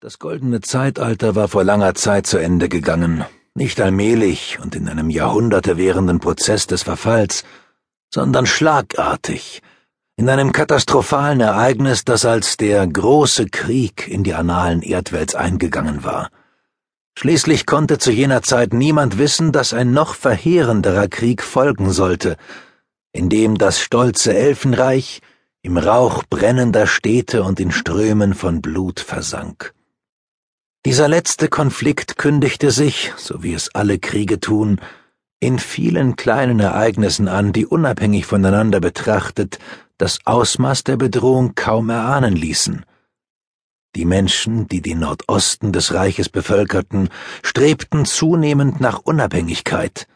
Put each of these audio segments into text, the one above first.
Das goldene Zeitalter war vor langer Zeit zu Ende gegangen, nicht allmählich und in einem Jahrhunderte währenden Prozess des Verfalls, sondern schlagartig, in einem katastrophalen Ereignis, das als der große Krieg in die Annalen Erdwelts eingegangen war. Schließlich konnte zu jener Zeit niemand wissen, dass ein noch verheerenderer Krieg folgen sollte, in dem das stolze Elfenreich im Rauch brennender Städte und in Strömen von Blut versank. Dieser letzte Konflikt kündigte sich, so wie es alle Kriege tun, in vielen kleinen Ereignissen an, die unabhängig voneinander betrachtet das Ausmaß der Bedrohung kaum erahnen ließen. Die Menschen, die den Nordosten des Reiches bevölkerten, strebten zunehmend nach Unabhängigkeit.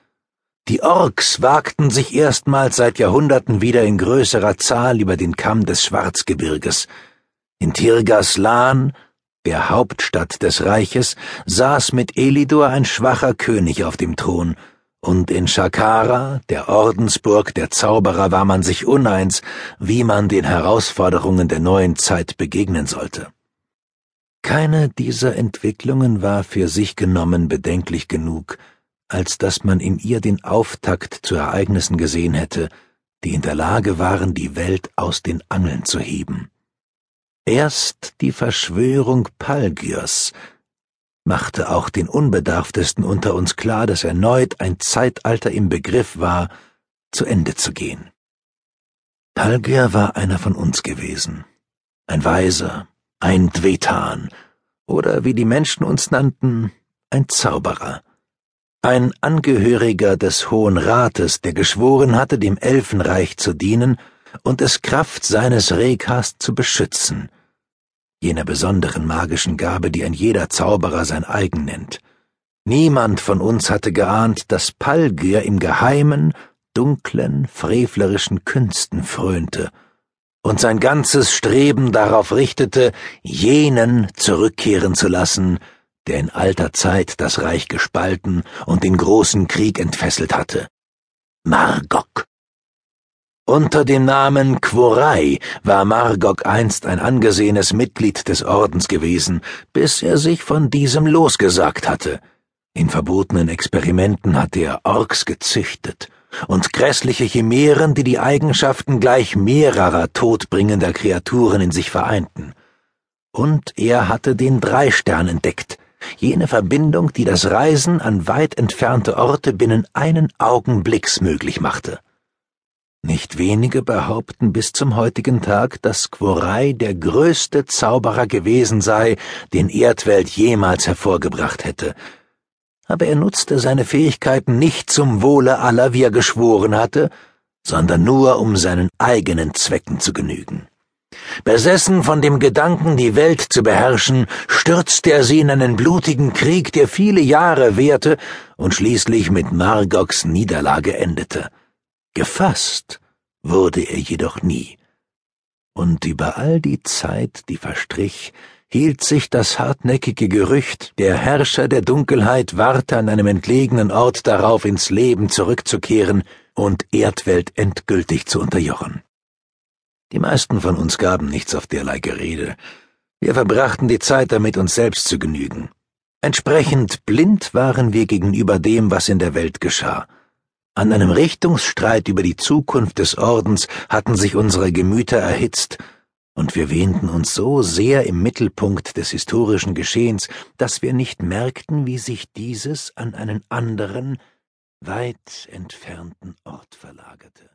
Die Orks wagten sich erstmals seit Jahrhunderten wieder in größerer Zahl über den Kamm des Schwarzgebirges. In Tirgas Lan der Hauptstadt des Reiches, saß mit Elidor ein schwacher König auf dem Thron, und in Shakara, der Ordensburg der Zauberer, war man sich uneins, wie man den Herausforderungen der neuen Zeit begegnen sollte. Keine dieser Entwicklungen war für sich genommen bedenklich genug, als dass man in ihr den Auftakt zu Ereignissen gesehen hätte, die in der Lage waren, die Welt aus den Angeln zu heben. Erst die Verschwörung Palgyrs machte auch den Unbedarftesten unter uns klar, dass erneut ein Zeitalter im Begriff war, zu Ende zu gehen. Palgyr war einer von uns gewesen, ein Weiser, ein Dvetan, oder wie die Menschen uns nannten, ein Zauberer, ein Angehöriger des Hohen Rates, der geschworen hatte, dem Elfenreich zu dienen und es Kraft seines Rekas zu beschützen, jener besonderen magischen Gabe, die ein jeder Zauberer sein eigen nennt. Niemand von uns hatte geahnt, dass Palgir im Geheimen, dunklen, frevlerischen Künsten frönte und sein ganzes Streben darauf richtete, jenen zurückkehren zu lassen, der in alter Zeit das Reich gespalten und den großen Krieg entfesselt hatte. Margok. Unter dem Namen Quorai war Margok einst ein angesehenes Mitglied des Ordens gewesen, bis er sich von diesem losgesagt hatte. In verbotenen Experimenten hatte er Orks gezüchtet und grässliche Chimären, die die Eigenschaften gleich mehrerer todbringender Kreaturen in sich vereinten. Und er hatte den Dreistern entdeckt, jene Verbindung, die das Reisen an weit entfernte Orte binnen einen Augenblicks möglich machte. Nicht wenige behaupten bis zum heutigen Tag, dass Quorai der größte Zauberer gewesen sei, den Erdwelt jemals hervorgebracht hätte. Aber er nutzte seine Fähigkeiten nicht zum Wohle aller, wie er geschworen hatte, sondern nur um seinen eigenen Zwecken zu genügen. Besessen von dem Gedanken, die Welt zu beherrschen, stürzte er sie in einen blutigen Krieg, der viele Jahre währte und schließlich mit Margoks Niederlage endete. Gefasst wurde er jedoch nie. Und über all die Zeit, die verstrich, hielt sich das hartnäckige Gerücht, der Herrscher der Dunkelheit warte an einem entlegenen Ort darauf, ins Leben zurückzukehren und Erdwelt endgültig zu unterjochen. Die meisten von uns gaben nichts auf derlei Gerede. Wir verbrachten die Zeit damit, uns selbst zu genügen. Entsprechend blind waren wir gegenüber dem, was in der Welt geschah. An einem Richtungsstreit über die Zukunft des Ordens hatten sich unsere Gemüter erhitzt, und wir wähnten uns so sehr im Mittelpunkt des historischen Geschehens, dass wir nicht merkten, wie sich dieses an einen anderen, weit entfernten Ort verlagerte.